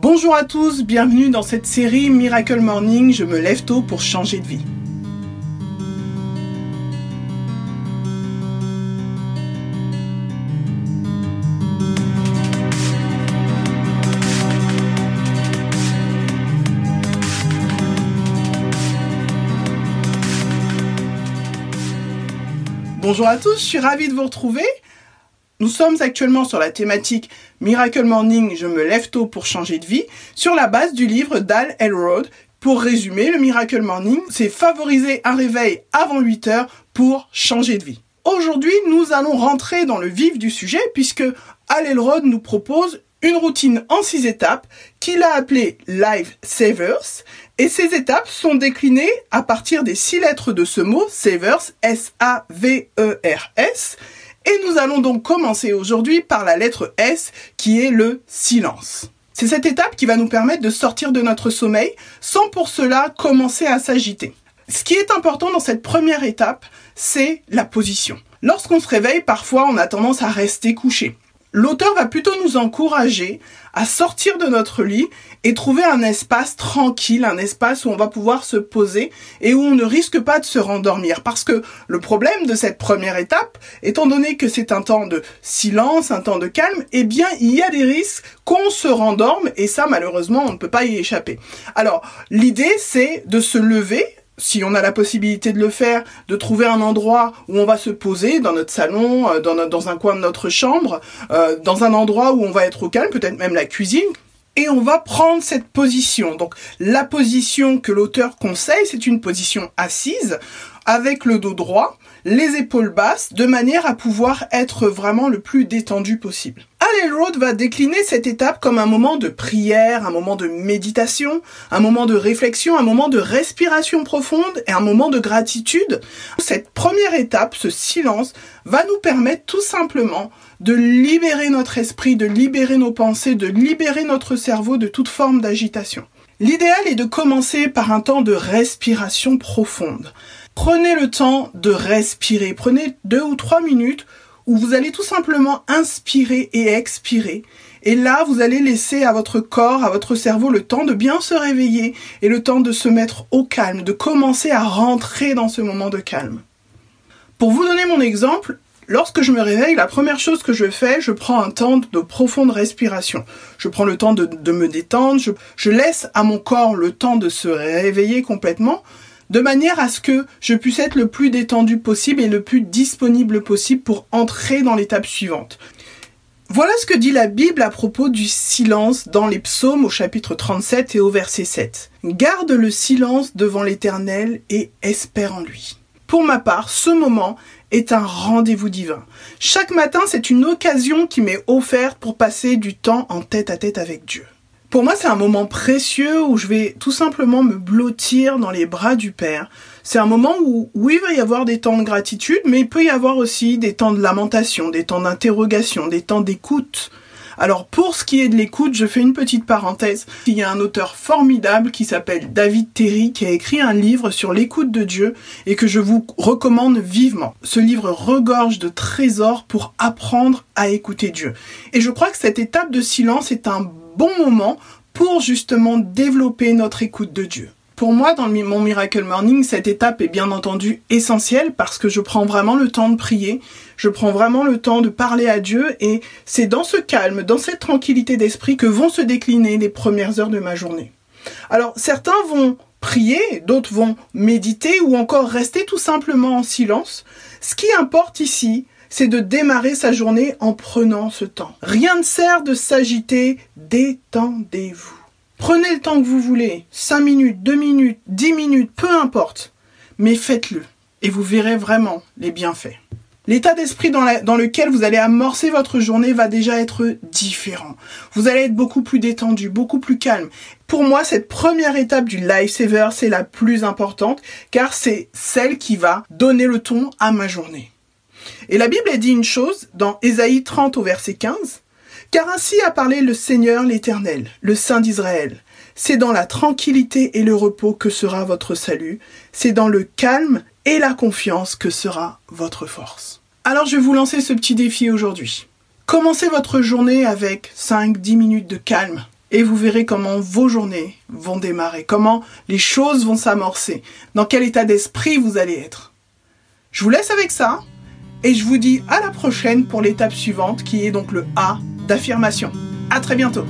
Bonjour à tous, bienvenue dans cette série Miracle Morning, je me lève tôt pour changer de vie. Bonjour à tous, je suis ravie de vous retrouver. Nous sommes actuellement sur la thématique Miracle Morning, je me lève tôt pour changer de vie, sur la base du livre d'Al Elrod. Pour résumer, le Miracle Morning, c'est favoriser un réveil avant 8 heures pour changer de vie. Aujourd'hui, nous allons rentrer dans le vif du sujet puisque Al Elrod nous propose une routine en six étapes qu'il a appelée Life Savers. Et ces étapes sont déclinées à partir des six lettres de ce mot, Savers, S-A-V-E-R-S. Et nous allons donc commencer aujourd'hui par la lettre S qui est le silence. C'est cette étape qui va nous permettre de sortir de notre sommeil sans pour cela commencer à s'agiter. Ce qui est important dans cette première étape, c'est la position. Lorsqu'on se réveille, parfois on a tendance à rester couché. L'auteur va plutôt nous encourager à sortir de notre lit et trouver un espace tranquille, un espace où on va pouvoir se poser et où on ne risque pas de se rendormir. Parce que le problème de cette première étape, étant donné que c'est un temps de silence, un temps de calme, eh bien, il y a des risques qu'on se rendorme et ça, malheureusement, on ne peut pas y échapper. Alors, l'idée, c'est de se lever si on a la possibilité de le faire, de trouver un endroit où on va se poser dans notre salon, euh, dans, un coin de notre chambre, euh, dans un endroit où on va être au calme, peut-être même la cuisine, et on va prendre cette position. Donc la position que l'auteur conseille, c'est une position assise avec le dos droit, les épaules basses, de manière à pouvoir être vraiment le plus détendu possible. Alley Road va décliner cette étape comme un moment de prière, un moment de méditation, un moment de réflexion, un moment de respiration profonde et un moment de gratitude. Cette première étape, ce silence, va nous permettre tout simplement de libérer notre esprit, de libérer nos pensées, de libérer notre cerveau de toute forme d'agitation. L'idéal est de commencer par un temps de respiration profonde. Prenez le temps de respirer. Prenez deux ou trois minutes où vous allez tout simplement inspirer et expirer. Et là, vous allez laisser à votre corps, à votre cerveau le temps de bien se réveiller et le temps de se mettre au calme, de commencer à rentrer dans ce moment de calme. Pour vous donner mon exemple, lorsque je me réveille, la première chose que je fais, je prends un temps de profonde respiration. Je prends le temps de, me détendre, je laisse à mon corps le temps de se réveiller complètement de manière à ce que je puisse être le plus détendu possible et le plus disponible possible pour entrer dans l'étape suivante. Voilà ce que dit la Bible à propos du silence dans les psaumes au chapitre 37 et au verset 7. Garde le silence devant l'Éternel et espère en lui. Pour ma part, ce moment est un rendez-vous divin. Chaque matin, c'est une occasion qui m'est offerte pour passer du temps en tête à tête avec Dieu. Pour moi, c'est un moment précieux où je vais tout simplement me blottir dans les bras du Père. C'est un moment où, oui, il va y avoir des temps de gratitude, mais il peut y avoir aussi des temps de lamentation, des temps d'interrogation, des temps d'écoute. Alors pour ce qui est de l'écoute, je fais une petite parenthèse. Il y a un auteur formidable qui s'appelle David Terry qui a écrit un livre sur l'écoute de Dieu et que je vous recommande vivement. Ce livre regorge de trésors pour apprendre à écouter Dieu. Et je crois que cette étape de silence est un bon moment pour justement développer notre écoute de Dieu. Pour moi, dans mon Miracle Morning, cette étape est bien entendu essentielle parce que je prends vraiment le temps de prier, je prends vraiment le temps de parler à Dieu et c'est dans ce calme, dans cette tranquillité d'esprit que vont se décliner les premières heures de ma journée. Alors, certains vont prier, d'autres vont méditer ou encore rester tout simplement en silence. Ce qui importe ici, c'est de démarrer sa journée en prenant ce temps. Rien ne sert de s'agiter, détendez-vous. Prenez le temps que vous voulez, 5 minutes, 2 minutes, 10 minutes, peu importe, mais faites-le et vous verrez vraiment les bienfaits. L'état d'esprit dans, dans, lequel vous allez amorcer votre journée va déjà être différent. Vous allez être beaucoup plus détendu, beaucoup plus calme. Pour moi, cette première étape du lifesaver, c'est la plus importante car c'est celle qui va donner le ton à ma journée. Et la Bible a dit une chose dans Ésaïe 30 au verset 15. Car ainsi a parlé le Seigneur l'Éternel, le Saint d'Israël. C'est dans la tranquillité et le repos que sera votre salut. C'est dans le calme et la confiance que sera votre force. Alors je vais vous lancer ce petit défi aujourd'hui. Commencez votre journée avec 5-10 minutes de calme et vous verrez comment vos journées vont démarrer, comment les choses vont s'amorcer, dans quel état d'esprit vous allez être. Je vous laisse avec ça et je vous dis à la prochaine pour l'étape suivante qui est donc le A d'affirmation. À très bientôt.